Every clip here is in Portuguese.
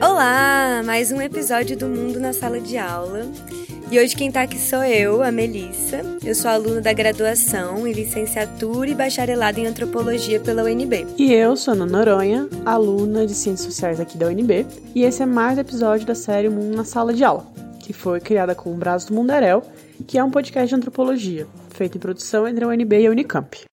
Olá! Mais um episódio do Mundo na Sala de Aula. E hoje quem tá aqui sou eu, a Melissa. Eu sou aluna da graduação em licenciatura e bacharelado em antropologia pela UNB. E eu sou Ana Noronha, aluna de ciências sociais aqui da UNB. E esse é mais um episódio da série Mundo na Sala de Aula, que foi criada com o Braço do Mundarel, que é um podcast de antropologia, feito em produção entre a UNB e a Unicamp.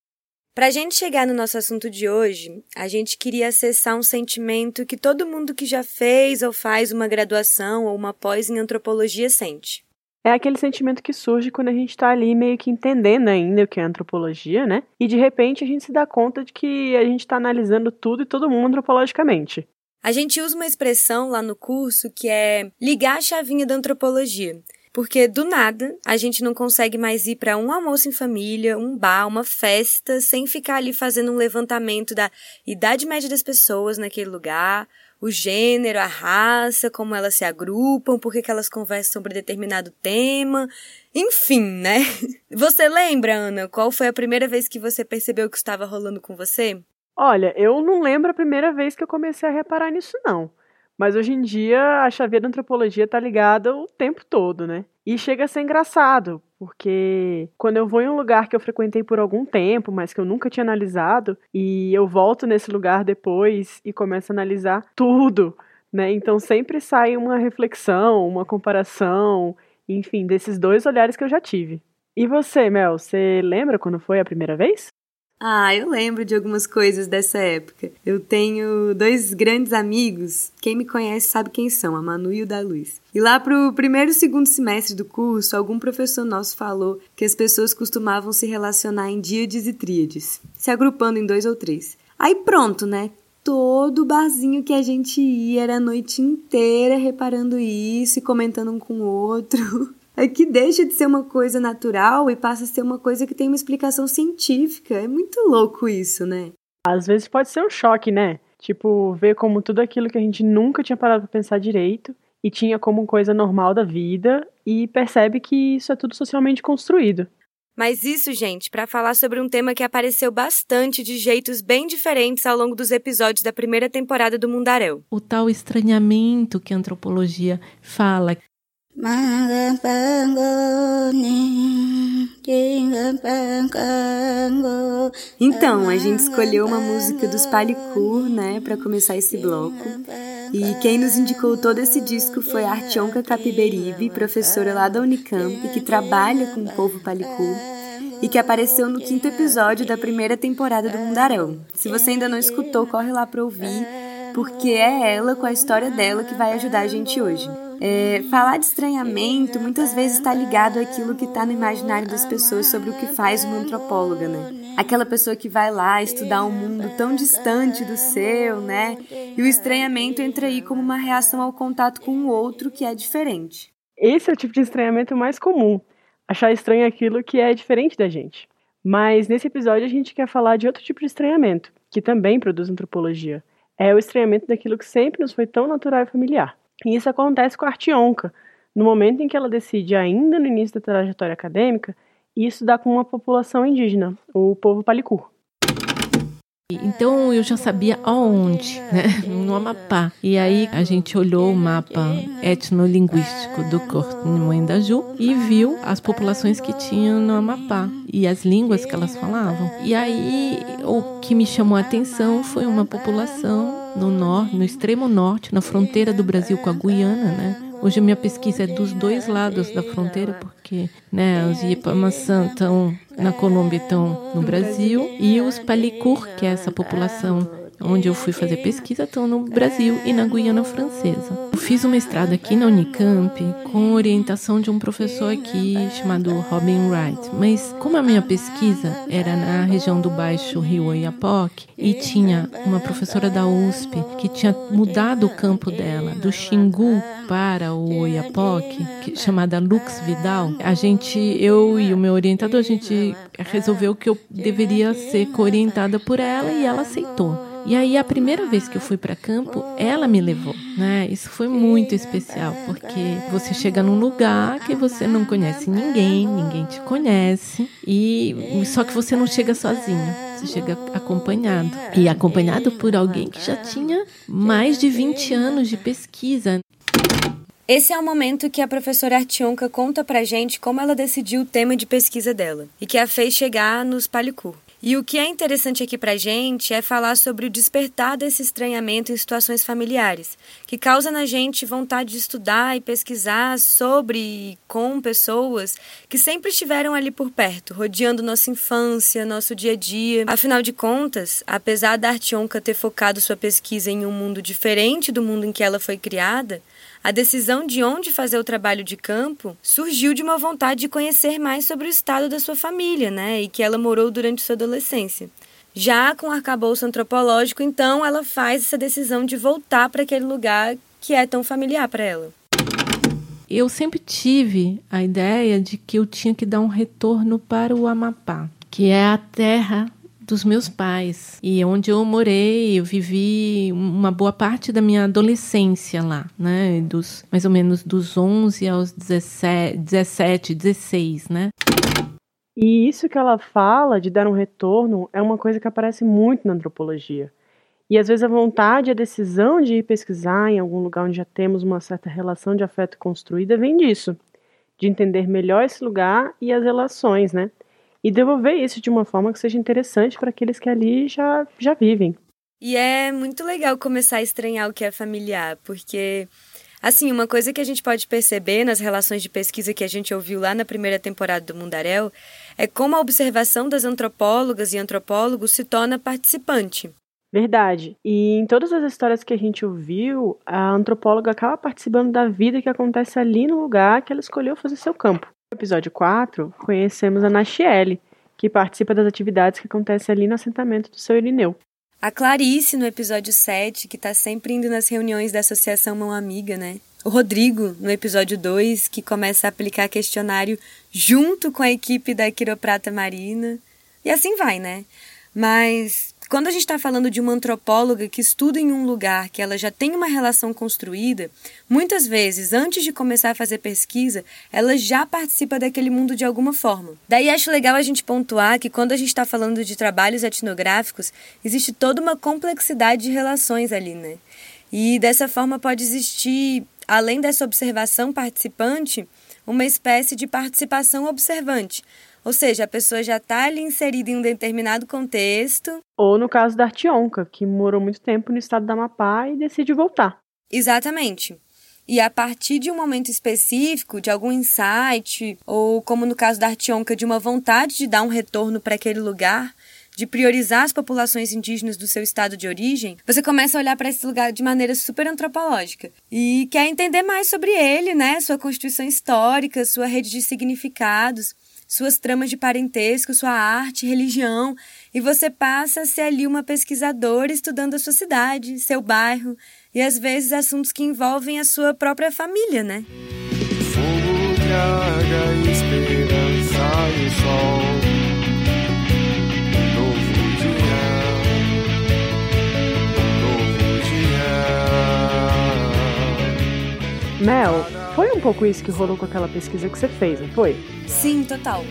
Para a gente chegar no nosso assunto de hoje, a gente queria acessar um sentimento que todo mundo que já fez ou faz uma graduação ou uma pós em antropologia sente. É aquele sentimento que surge quando a gente está ali meio que entendendo ainda o que é antropologia, né? E de repente a gente se dá conta de que a gente está analisando tudo e todo mundo antropologicamente. A gente usa uma expressão lá no curso que é ligar a chavinha da antropologia. Porque do nada a gente não consegue mais ir para um almoço em família, um bar, uma festa, sem ficar ali fazendo um levantamento da idade média das pessoas naquele lugar, o gênero, a raça, como elas se agrupam, por que elas conversam sobre determinado tema, enfim, né? Você lembra, Ana, qual foi a primeira vez que você percebeu que estava rolando com você? Olha, eu não lembro a primeira vez que eu comecei a reparar nisso, não. Mas hoje em dia a chaveira da antropologia tá ligada o tempo todo, né? E chega a ser engraçado, porque quando eu vou em um lugar que eu frequentei por algum tempo, mas que eu nunca tinha analisado, e eu volto nesse lugar depois e começo a analisar tudo, né? Então sempre sai uma reflexão, uma comparação, enfim, desses dois olhares que eu já tive. E você, Mel, você lembra quando foi a primeira vez? Ah, eu lembro de algumas coisas dessa época. Eu tenho dois grandes amigos, quem me conhece sabe quem são, a Manu e o da Luz. E lá pro primeiro e segundo semestre do curso, algum professor nosso falou que as pessoas costumavam se relacionar em díades e tríades, se agrupando em dois ou três. Aí pronto, né? Todo barzinho que a gente ia era a noite inteira reparando isso e comentando um com o outro. é que deixa de ser uma coisa natural e passa a ser uma coisa que tem uma explicação científica. É muito louco isso, né? Às vezes pode ser um choque, né? Tipo, ver como tudo aquilo que a gente nunca tinha parado para pensar direito e tinha como coisa normal da vida e percebe que isso é tudo socialmente construído. Mas isso, gente, para falar sobre um tema que apareceu bastante de jeitos bem diferentes ao longo dos episódios da primeira temporada do Mundaréu. O tal estranhamento que a antropologia fala. Então, a gente escolheu uma música dos Palicur, né, para começar esse bloco. E quem nos indicou todo esse disco foi a Artionka Capiberibe, professora lá da Unicamp, que trabalha com o povo Palicur e que apareceu no quinto episódio da primeira temporada do Mundarão. Se você ainda não escutou, corre lá para ouvir, porque é ela com a história dela que vai ajudar a gente hoje. É, falar de estranhamento muitas vezes está ligado àquilo que está no imaginário das pessoas sobre o que faz uma antropóloga, né? Aquela pessoa que vai lá estudar um mundo tão distante do seu, né? E o estranhamento entra aí como uma reação ao contato com o outro que é diferente. Esse é o tipo de estranhamento mais comum. Achar estranho aquilo que é diferente da gente. Mas nesse episódio a gente quer falar de outro tipo de estranhamento, que também produz antropologia. É o estranhamento daquilo que sempre nos foi tão natural e familiar. E isso acontece com a Artionca. No momento em que ela decide, ainda no início da trajetória acadêmica, estudar com uma população indígena, o povo Palicur. Então eu já sabia aonde, né? no Amapá. E aí a gente olhou o mapa etnolinguístico do Cortimoendaju e viu as populações que tinham no Amapá e as línguas que elas falavam. E aí o que me chamou a atenção foi uma população no norte, no extremo norte, na fronteira do Brasil com a Guiana, né? Hoje a minha pesquisa é dos dois lados da fronteira, porque né, os Ipamaçã estão na Colômbia estão no Brasil e os Palicur, que é essa população onde eu fui fazer pesquisa, estão no Brasil e na Guiana Francesa. Eu fiz uma mestrado aqui na Unicamp com orientação de um professor aqui chamado Robin Wright, mas como a minha pesquisa era na região do Baixo Rio Oiapoque e tinha uma professora da USP que tinha mudado o campo dela do Xingu para o Oiapoque, chamada Lux Vidal, a gente, eu e o meu orientador, a gente resolveu que eu deveria ser orientada por ela e ela aceitou. E aí a primeira vez que eu fui para campo, ela me levou, né? Isso foi muito especial, porque você chega num lugar que você não conhece ninguém, ninguém te conhece e só que você não chega sozinho. Você chega acompanhado. E acompanhado por alguém que já tinha mais de 20 anos de pesquisa. Esse é o momento que a professora Artionka conta pra gente como ela decidiu o tema de pesquisa dela e que a fez chegar nos Palicur. E o que é interessante aqui pra gente é falar sobre o despertar desse estranhamento em situações familiares, que causa na gente vontade de estudar e pesquisar sobre e com pessoas que sempre estiveram ali por perto, rodeando nossa infância, nosso dia a dia. Afinal de contas, apesar da Artionka ter focado sua pesquisa em um mundo diferente do mundo em que ela foi criada, a decisão de onde fazer o trabalho de campo surgiu de uma vontade de conhecer mais sobre o estado da sua família, né, e que ela morou durante sua adolescência. Já com o arcabouço antropológico, então, ela faz essa decisão de voltar para aquele lugar que é tão familiar para ela. Eu sempre tive a ideia de que eu tinha que dar um retorno para o Amapá, que é a terra dos meus pais e onde eu morei, eu vivi uma boa parte da minha adolescência lá, né, dos mais ou menos dos 11 aos 17, 17 16, né? E isso que ela fala de dar um retorno é uma coisa que aparece muito na antropologia. E às vezes a vontade, a decisão de ir pesquisar em algum lugar onde já temos uma certa relação de afeto construída vem disso, de entender melhor esse lugar e as relações, né? E devolver isso de uma forma que seja interessante para aqueles que ali já, já vivem. E é muito legal começar a estranhar o que é familiar, porque Assim, uma coisa que a gente pode perceber nas relações de pesquisa que a gente ouviu lá na primeira temporada do Mundaréu é como a observação das antropólogas e antropólogos se torna participante. Verdade. E em todas as histórias que a gente ouviu, a antropóloga acaba participando da vida que acontece ali no lugar que ela escolheu fazer seu campo. No episódio 4, conhecemos a Nachiele, que participa das atividades que acontecem ali no assentamento do seu Irineu. A Clarice, no episódio 7, que está sempre indo nas reuniões da Associação Mão Amiga, né? O Rodrigo, no episódio 2, que começa a aplicar questionário junto com a equipe da Quiroprata Marina. E assim vai, né? Mas quando a gente está falando de uma antropóloga que estuda em um lugar que ela já tem uma relação construída, muitas vezes, antes de começar a fazer pesquisa, ela já participa daquele mundo de alguma forma. Daí acho legal a gente pontuar que quando a gente está falando de trabalhos etnográficos, existe toda uma complexidade de relações ali, né? E dessa forma pode existir, além dessa observação participante, uma espécie de participação observante ou seja, a pessoa já está ali inserida em um determinado contexto. Ou no caso da Artionca, que morou muito tempo no estado da Amapá e decide voltar. Exatamente. E a partir de um momento específico, de algum insight, ou como no caso da Artionca, de uma vontade de dar um retorno para aquele lugar, de priorizar as populações indígenas do seu estado de origem, você começa a olhar para esse lugar de maneira super antropológica e quer entender mais sobre ele, né? Sua constituição histórica, sua rede de significados suas tramas de parentesco, sua arte, religião, e você passa a ser ali uma pesquisadora estudando a sua cidade, seu bairro e às vezes assuntos que envolvem a sua própria família, né? Fogo traga esperança e o sol. Mel, foi um pouco isso que rolou com aquela pesquisa que você fez, não foi? Sim, total.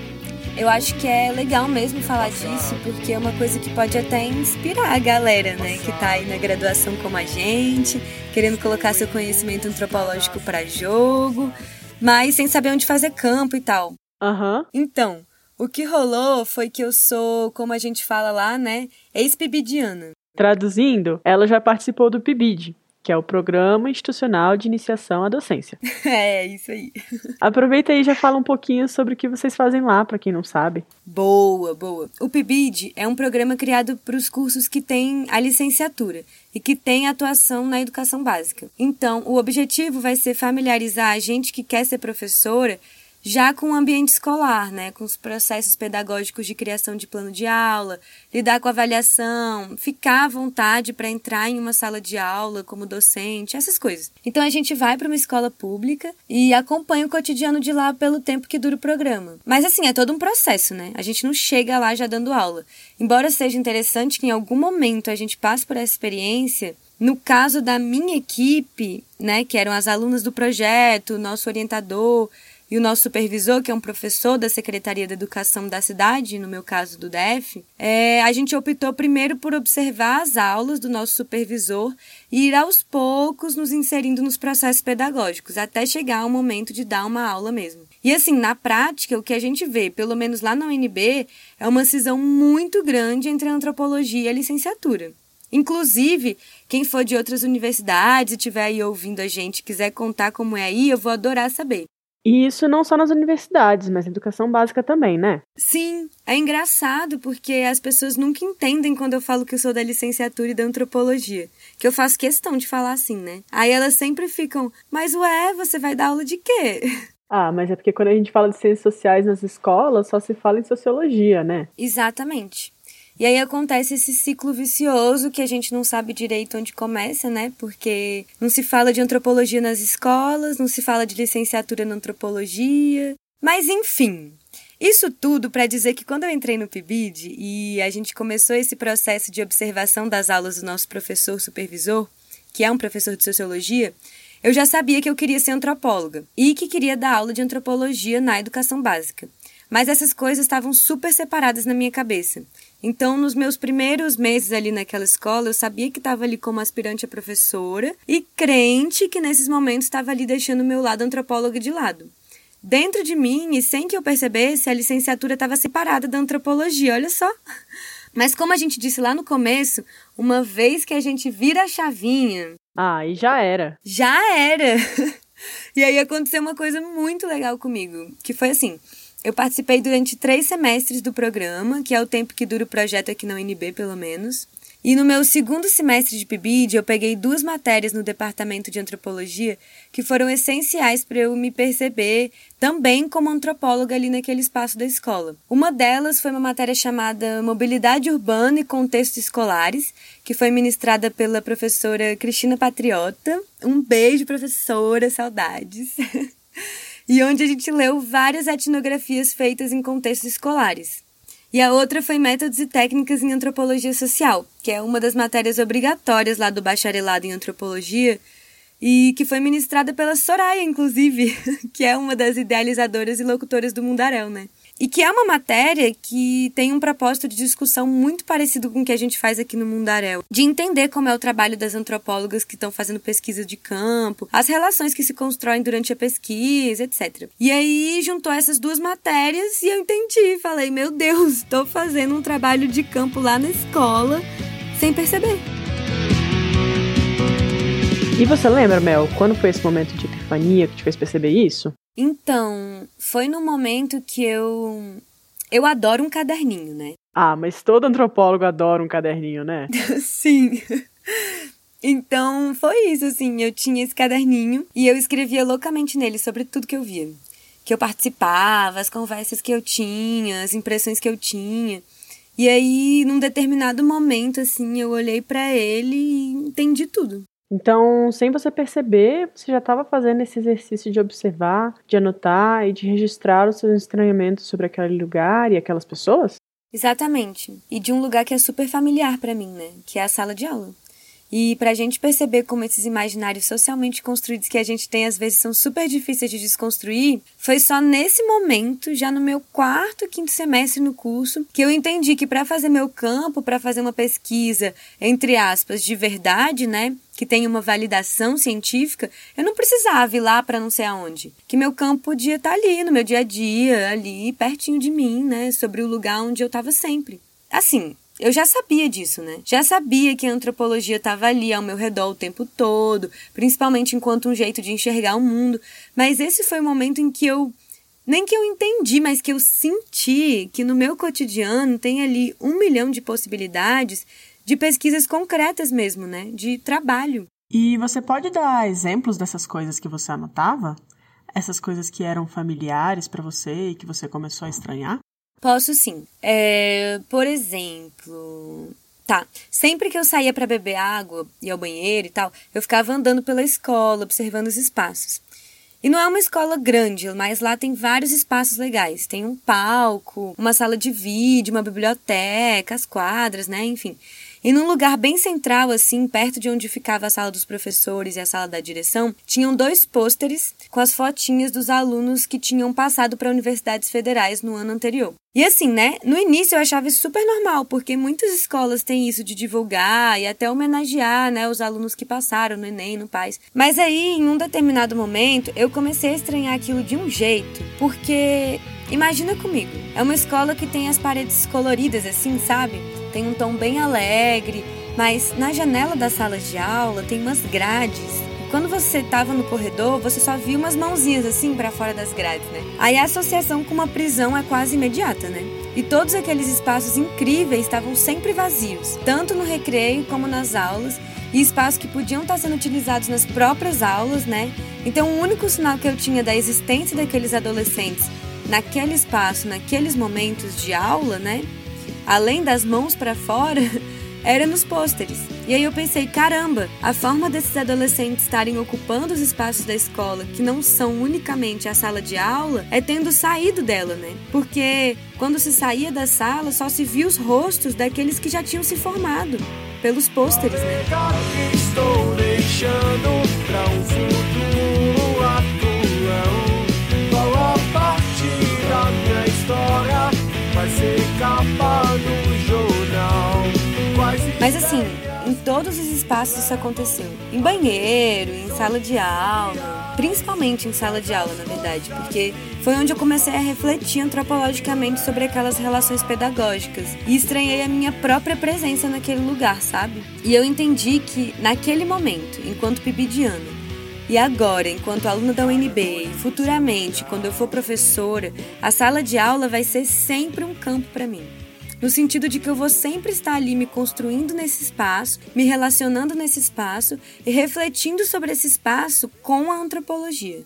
Eu acho que é legal mesmo falar disso, porque é uma coisa que pode até inspirar a galera, né, que tá aí na graduação como a gente, querendo colocar seu conhecimento antropológico para jogo, mas sem saber onde fazer campo e tal. Aham. Uhum. Então, o que rolou foi que eu sou, como a gente fala lá, né, ex-pibidiana. Traduzindo, ela já participou do PIBID, que é o Programa Institucional de Iniciação à Docência. É, isso aí. Aproveita aí e já fala um pouquinho sobre o que vocês fazem lá, para quem não sabe. Boa, boa. O PIBID é um programa criado para os cursos que têm a licenciatura e que têm atuação na educação básica. Então, o objetivo vai ser familiarizar a gente que quer ser professora já com o ambiente escolar, né, com os processos pedagógicos de criação de plano de aula, lidar com avaliação, ficar à vontade para entrar em uma sala de aula como docente, essas coisas. Então a gente vai para uma escola pública e acompanha o cotidiano de lá pelo tempo que dura o programa. Mas assim, é todo um processo, né? A gente não chega lá já dando aula. Embora seja interessante que em algum momento a gente passe por essa experiência, no caso da minha equipe, né, que eram as alunas do projeto, nosso orientador, e o nosso supervisor, que é um professor da Secretaria da Educação da cidade, no meu caso do DF, é, a gente optou primeiro por observar as aulas do nosso supervisor e ir aos poucos nos inserindo nos processos pedagógicos, até chegar ao momento de dar uma aula mesmo. E assim, na prática, o que a gente vê, pelo menos lá na UNB, é uma cisão muito grande entre a antropologia e a licenciatura. Inclusive, quem for de outras universidades e estiver aí ouvindo a gente quiser contar como é aí, eu vou adorar saber. E isso não só nas universidades, mas na educação básica também, né? Sim, é engraçado porque as pessoas nunca entendem quando eu falo que eu sou da licenciatura e da antropologia. Que eu faço questão de falar assim, né? Aí elas sempre ficam, mas ué, você vai dar aula de quê? Ah, mas é porque quando a gente fala de ciências sociais nas escolas, só se fala em sociologia, né? Exatamente. E aí acontece esse ciclo vicioso que a gente não sabe direito onde começa, né? Porque não se fala de antropologia nas escolas, não se fala de licenciatura na antropologia. Mas enfim, isso tudo para dizer que quando eu entrei no PIBID e a gente começou esse processo de observação das aulas do nosso professor supervisor, que é um professor de sociologia, eu já sabia que eu queria ser antropóloga e que queria dar aula de antropologia na educação básica. Mas essas coisas estavam super separadas na minha cabeça. Então, nos meus primeiros meses ali naquela escola, eu sabia que estava ali como aspirante a professora e crente que nesses momentos estava ali deixando o meu lado antropóloga de lado. Dentro de mim, e sem que eu percebesse, a licenciatura estava separada da antropologia, olha só. Mas como a gente disse lá no começo, uma vez que a gente vira a chavinha. Ah, e já era. Já era! e aí aconteceu uma coisa muito legal comigo, que foi assim. Eu participei durante três semestres do programa, que é o tempo que dura o projeto aqui na UNB, pelo menos. E no meu segundo semestre de PIBID, eu peguei duas matérias no departamento de antropologia que foram essenciais para eu me perceber também como antropóloga ali naquele espaço da escola. Uma delas foi uma matéria chamada Mobilidade Urbana e Contextos Escolares, que foi ministrada pela professora Cristina Patriota. Um beijo, professora, saudades. e onde a gente leu várias etnografias feitas em contextos escolares. E a outra foi Métodos e Técnicas em Antropologia Social, que é uma das matérias obrigatórias lá do bacharelado em antropologia e que foi ministrada pela Soraya, inclusive, que é uma das idealizadoras e locutoras do Mundaréu, né? E que é uma matéria que tem um propósito de discussão muito parecido com o que a gente faz aqui no Mundaréu. De entender como é o trabalho das antropólogas que estão fazendo pesquisa de campo, as relações que se constroem durante a pesquisa, etc. E aí juntou essas duas matérias e eu entendi. Falei, meu Deus, estou fazendo um trabalho de campo lá na escola sem perceber. E você lembra, Mel, quando foi esse momento de epifania que te fez perceber isso? Então, foi no momento que eu. Eu adoro um caderninho, né? Ah, mas todo antropólogo adora um caderninho, né? Sim. Então, foi isso, assim. Eu tinha esse caderninho e eu escrevia loucamente nele sobre tudo que eu via. Que eu participava, as conversas que eu tinha, as impressões que eu tinha. E aí, num determinado momento, assim, eu olhei para ele e entendi tudo. Então, sem você perceber, você já estava fazendo esse exercício de observar, de anotar e de registrar os seus estranhamentos sobre aquele lugar e aquelas pessoas? Exatamente. E de um lugar que é super familiar para mim, né? Que é a sala de aula. E para a gente perceber como esses imaginários socialmente construídos que a gente tem às vezes são super difíceis de desconstruir, foi só nesse momento, já no meu quarto, quinto semestre no curso, que eu entendi que para fazer meu campo, para fazer uma pesquisa, entre aspas, de verdade, né? que tem uma validação científica, eu não precisava ir lá para não sei aonde. Que meu campo podia estar tá ali, no meu dia a dia, ali, pertinho de mim, né? Sobre o lugar onde eu estava sempre. Assim, eu já sabia disso, né? Já sabia que a antropologia estava ali ao meu redor o tempo todo, principalmente enquanto um jeito de enxergar o mundo. Mas esse foi o momento em que eu. Nem que eu entendi, mas que eu senti que no meu cotidiano tem ali um milhão de possibilidades de pesquisas concretas mesmo, né? De trabalho. E você pode dar exemplos dessas coisas que você anotava? Essas coisas que eram familiares para você e que você começou a estranhar? Posso sim. É, por exemplo. Tá. Sempre que eu saía para beber água e ao banheiro e tal, eu ficava andando pela escola, observando os espaços. E não é uma escola grande, mas lá tem vários espaços legais. Tem um palco, uma sala de vídeo, uma biblioteca, as quadras, né? Enfim. E num lugar bem central, assim, perto de onde ficava a sala dos professores e a sala da direção, tinham dois pôsteres com as fotinhas dos alunos que tinham passado para universidades federais no ano anterior. E assim, né? No início eu achava isso super normal, porque muitas escolas têm isso de divulgar e até homenagear, né, os alunos que passaram no Enem, no PAIS. Mas aí, em um determinado momento, eu comecei a estranhar aquilo de um jeito, porque imagina comigo, é uma escola que tem as paredes coloridas assim, sabe? tem um tom bem alegre, mas na janela da sala de aula tem umas grades. E quando você estava no corredor, você só via umas mãozinhas assim para fora das grades, né? Aí a associação com uma prisão é quase imediata, né? E todos aqueles espaços incríveis estavam sempre vazios, tanto no recreio como nas aulas, e espaços que podiam estar sendo utilizados nas próprias aulas, né? Então, o único sinal que eu tinha da existência daqueles adolescentes naquele espaço, naqueles momentos de aula, né, além das mãos para fora, era nos pôsteres. E aí eu pensei, caramba, a forma desses adolescentes estarem ocupando os espaços da escola, que não são unicamente a sala de aula, é tendo saído dela, né? Porque quando se saía da sala, só se via os rostos daqueles que já tinham se formado pelos pôsteres, né? Todos os espaços isso aconteceu. Em banheiro, em sala de aula, principalmente em sala de aula, na verdade, porque foi onde eu comecei a refletir antropologicamente sobre aquelas relações pedagógicas e estranhei a minha própria presença naquele lugar, sabe? E eu entendi que naquele momento, enquanto pibidiano, e agora, enquanto aluna da UNB e futuramente, quando eu for professora, a sala de aula vai ser sempre um campo para mim. No sentido de que eu vou sempre estar ali me construindo nesse espaço, me relacionando nesse espaço e refletindo sobre esse espaço com a antropologia.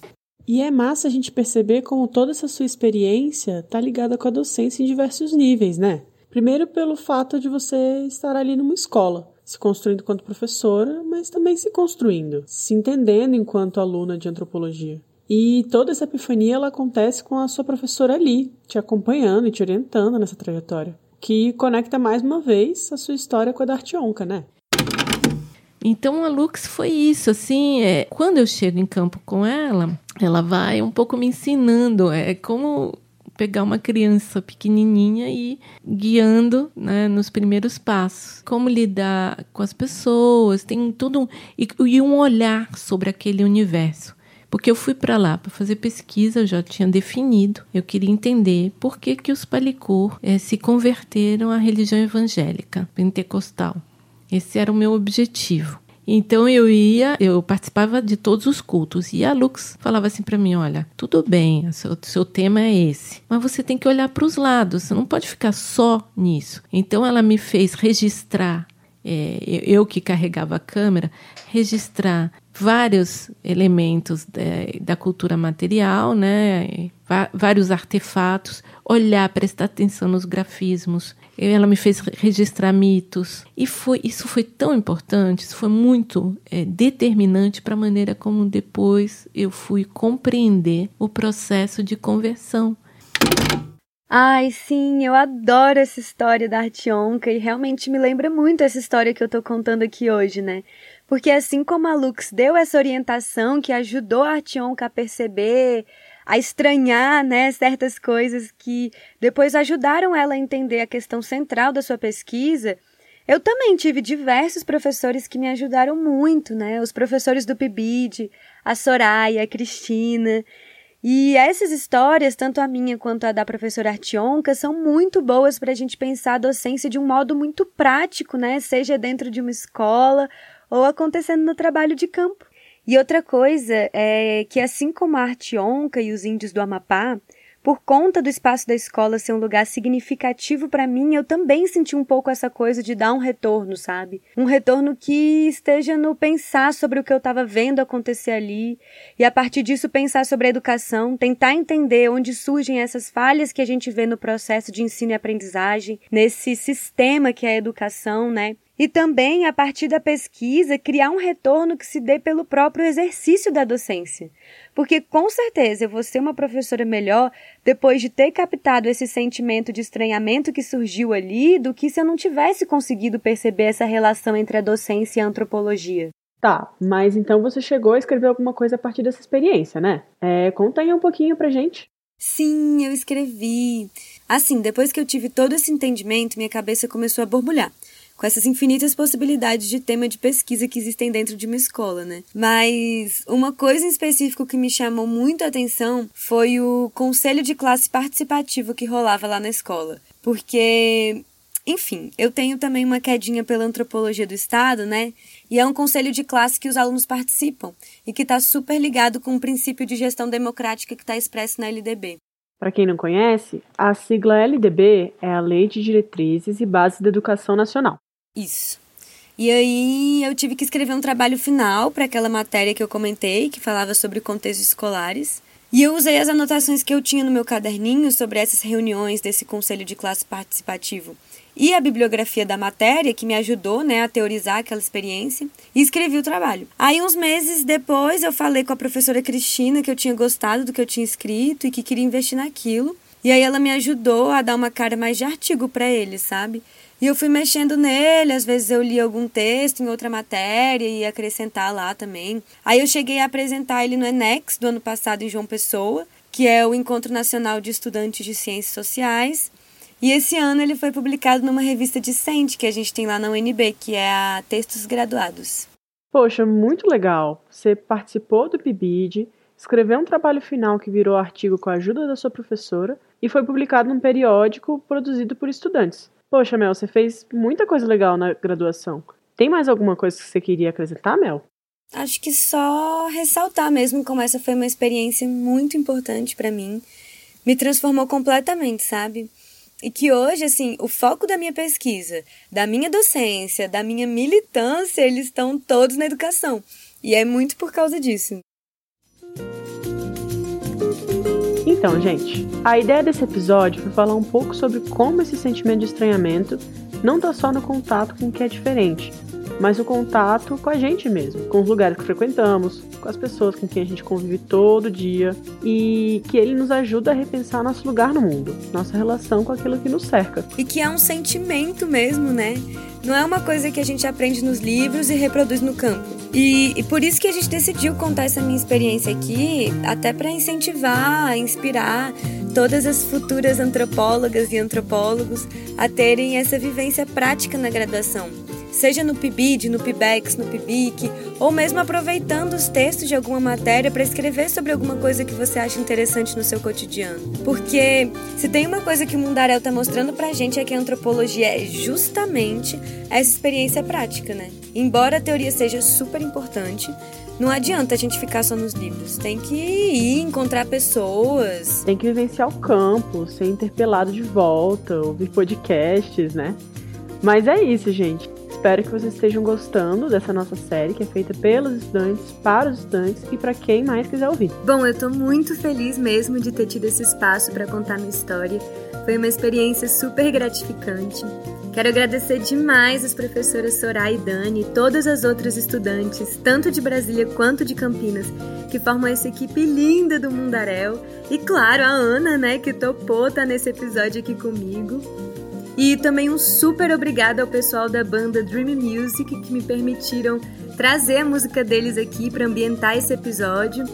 E é massa a gente perceber como toda essa sua experiência está ligada com a docência em diversos níveis, né? Primeiro, pelo fato de você estar ali numa escola se construindo enquanto professora, mas também se construindo, se entendendo enquanto aluna de antropologia. E toda essa epifania ela acontece com a sua professora ali, te acompanhando e te orientando nessa trajetória, que conecta mais uma vez a sua história com a da Artionca, né? Então a Lux foi isso, assim, é, quando eu chego em campo com ela, ela vai um pouco me ensinando, é como pegar uma criança pequenininha e guiando né, nos primeiros passos. Como lidar com as pessoas, tem tudo um, e, e um olhar sobre aquele universo. Porque eu fui para lá para fazer pesquisa, eu já tinha definido, eu queria entender por que, que os Palicur é, se converteram à religião evangélica pentecostal. Esse era o meu objetivo. Então eu ia, eu participava de todos os cultos e a Lux falava assim para mim, olha, tudo bem, seu, seu tema é esse, mas você tem que olhar para os lados, você não pode ficar só nisso. Então ela me fez registrar é, eu que carregava a câmera, registrar vários elementos da, da cultura material, né? vários artefatos, olhar, prestar atenção nos grafismos. Ela me fez registrar mitos. E foi, isso foi tão importante, isso foi muito é, determinante para a maneira como depois eu fui compreender o processo de conversão. Ai, sim, eu adoro essa história da Artionca e realmente me lembra muito essa história que eu tô contando aqui hoje, né? Porque assim como a Lux deu essa orientação que ajudou a Artionca a perceber a estranhar, né, certas coisas que depois ajudaram ela a entender a questão central da sua pesquisa. Eu também tive diversos professores que me ajudaram muito, né? Os professores do PIBID, a Soraya, a Cristina. E essas histórias, tanto a minha quanto a da professora Artionca, são muito boas para a gente pensar a docência de um modo muito prático, né? Seja dentro de uma escola ou acontecendo no trabalho de campo. E outra coisa é que, assim como a Artionca e os índios do Amapá, por conta do espaço da escola ser um lugar significativo para mim, eu também senti um pouco essa coisa de dar um retorno, sabe? Um retorno que esteja no pensar sobre o que eu estava vendo acontecer ali e a partir disso pensar sobre a educação, tentar entender onde surgem essas falhas que a gente vê no processo de ensino e aprendizagem, nesse sistema que é a educação, né? E também, a partir da pesquisa, criar um retorno que se dê pelo próprio exercício da docência. Porque com certeza eu vou ser uma professora melhor depois de ter captado esse sentimento de estranhamento que surgiu ali do que se eu não tivesse conseguido perceber essa relação entre a docência e a antropologia. Tá, mas então você chegou a escrever alguma coisa a partir dessa experiência, né? É, conta aí um pouquinho pra gente. Sim, eu escrevi. Assim, depois que eu tive todo esse entendimento, minha cabeça começou a borbulhar com essas infinitas possibilidades de tema de pesquisa que existem dentro de uma escola, né? Mas uma coisa em específico que me chamou muito a atenção foi o conselho de classe participativo que rolava lá na escola. Porque enfim, eu tenho também uma quedinha pela antropologia do Estado, né? E é um conselho de classe que os alunos participam e que está super ligado com o princípio de gestão democrática que está expresso na LDB. Para quem não conhece, a sigla LDB é a Lei de Diretrizes e Bases da Educação Nacional. Isso. E aí eu tive que escrever um trabalho final para aquela matéria que eu comentei, que falava sobre contextos escolares. E eu usei as anotações que eu tinha no meu caderninho sobre essas reuniões desse conselho de classe participativo e a bibliografia da matéria, que me ajudou né, a teorizar aquela experiência, e escrevi o trabalho. Aí, uns meses depois, eu falei com a professora Cristina que eu tinha gostado do que eu tinha escrito e que queria investir naquilo. E aí ela me ajudou a dar uma cara mais de artigo para ele, sabe? E eu fui mexendo nele, às vezes eu li algum texto em outra matéria e ia acrescentar lá também. Aí eu cheguei a apresentar ele no Enex do ano passado em João Pessoa, que é o Encontro Nacional de Estudantes de Ciências Sociais. E esse ano ele foi publicado numa revista decente que a gente tem lá na UNB, que é a Textos Graduados. Poxa, muito legal. Você participou do PIBID, escreveu um trabalho final que virou artigo com a ajuda da sua professora e foi publicado num periódico produzido por estudantes. Poxa, Mel, você fez muita coisa legal na graduação. Tem mais alguma coisa que você queria acrescentar, Mel? Acho que só ressaltar mesmo como essa foi uma experiência muito importante para mim. Me transformou completamente, sabe? E que hoje, assim, o foco da minha pesquisa, da minha docência, da minha militância, eles estão todos na educação. E é muito por causa disso. Então, gente, a ideia desse episódio foi falar um pouco sobre como esse sentimento de estranhamento não está só no contato com o que é diferente, mas o contato com a gente mesmo, com os lugares que frequentamos, com as pessoas com quem a gente convive todo dia e que ele nos ajuda a repensar nosso lugar no mundo, nossa relação com aquilo que nos cerca. E que é um sentimento mesmo, né? Não é uma coisa que a gente aprende nos livros e reproduz no campo. E, e por isso que a gente decidiu contar essa minha experiência aqui, até para incentivar, inspirar todas as futuras antropólogas e antropólogos a terem essa vivência prática na graduação seja no PIBID, no PIBEX, no PIBIC, ou mesmo aproveitando os textos de alguma matéria para escrever sobre alguma coisa que você acha interessante no seu cotidiano. Porque se tem uma coisa que o Mundarel está mostrando para a gente é que a antropologia é justamente essa experiência prática, né? Embora a teoria seja super importante, não adianta a gente ficar só nos livros. Tem que ir encontrar pessoas. Tem que vivenciar o campo, ser interpelado de volta, ouvir podcasts, né? Mas é isso, gente. Espero que vocês estejam gostando dessa nossa série, que é feita pelos estudantes, para os estudantes e para quem mais quiser ouvir. Bom, eu tô muito feliz mesmo de ter tido esse espaço para contar minha história. Foi uma experiência super gratificante. Quero agradecer demais as professoras Soraya e Dani e todas as outras estudantes, tanto de Brasília quanto de Campinas, que formam essa equipe linda do Mundaréu. E claro, a Ana, né, que topou estar tá nesse episódio aqui comigo. E também um super obrigado ao pessoal da banda Dream Music que me permitiram trazer a música deles aqui para ambientar esse episódio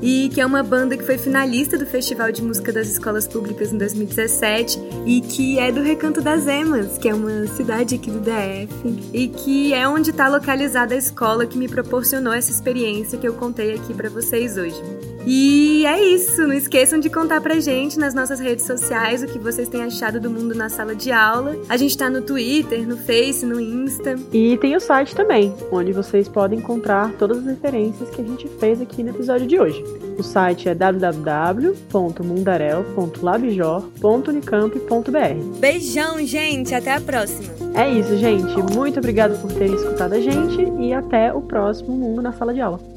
e que é uma banda que foi finalista do Festival de Música das Escolas Públicas em 2017 e que é do Recanto das Emas, que é uma cidade aqui do DF e que é onde está localizada a escola que me proporcionou essa experiência que eu contei aqui para vocês hoje. E é isso, não esqueçam de contar pra gente nas nossas redes sociais o que vocês têm achado do mundo na sala de aula. A gente tá no Twitter, no Face, no Insta. E tem o site também, onde vocês podem encontrar todas as referências que a gente fez aqui no episódio de hoje. O site é www.mundarel.labjor.unicamp.br. Beijão, gente, até a próxima. É isso, gente. Muito obrigada por terem escutado a gente e até o próximo Mundo na Sala de Aula.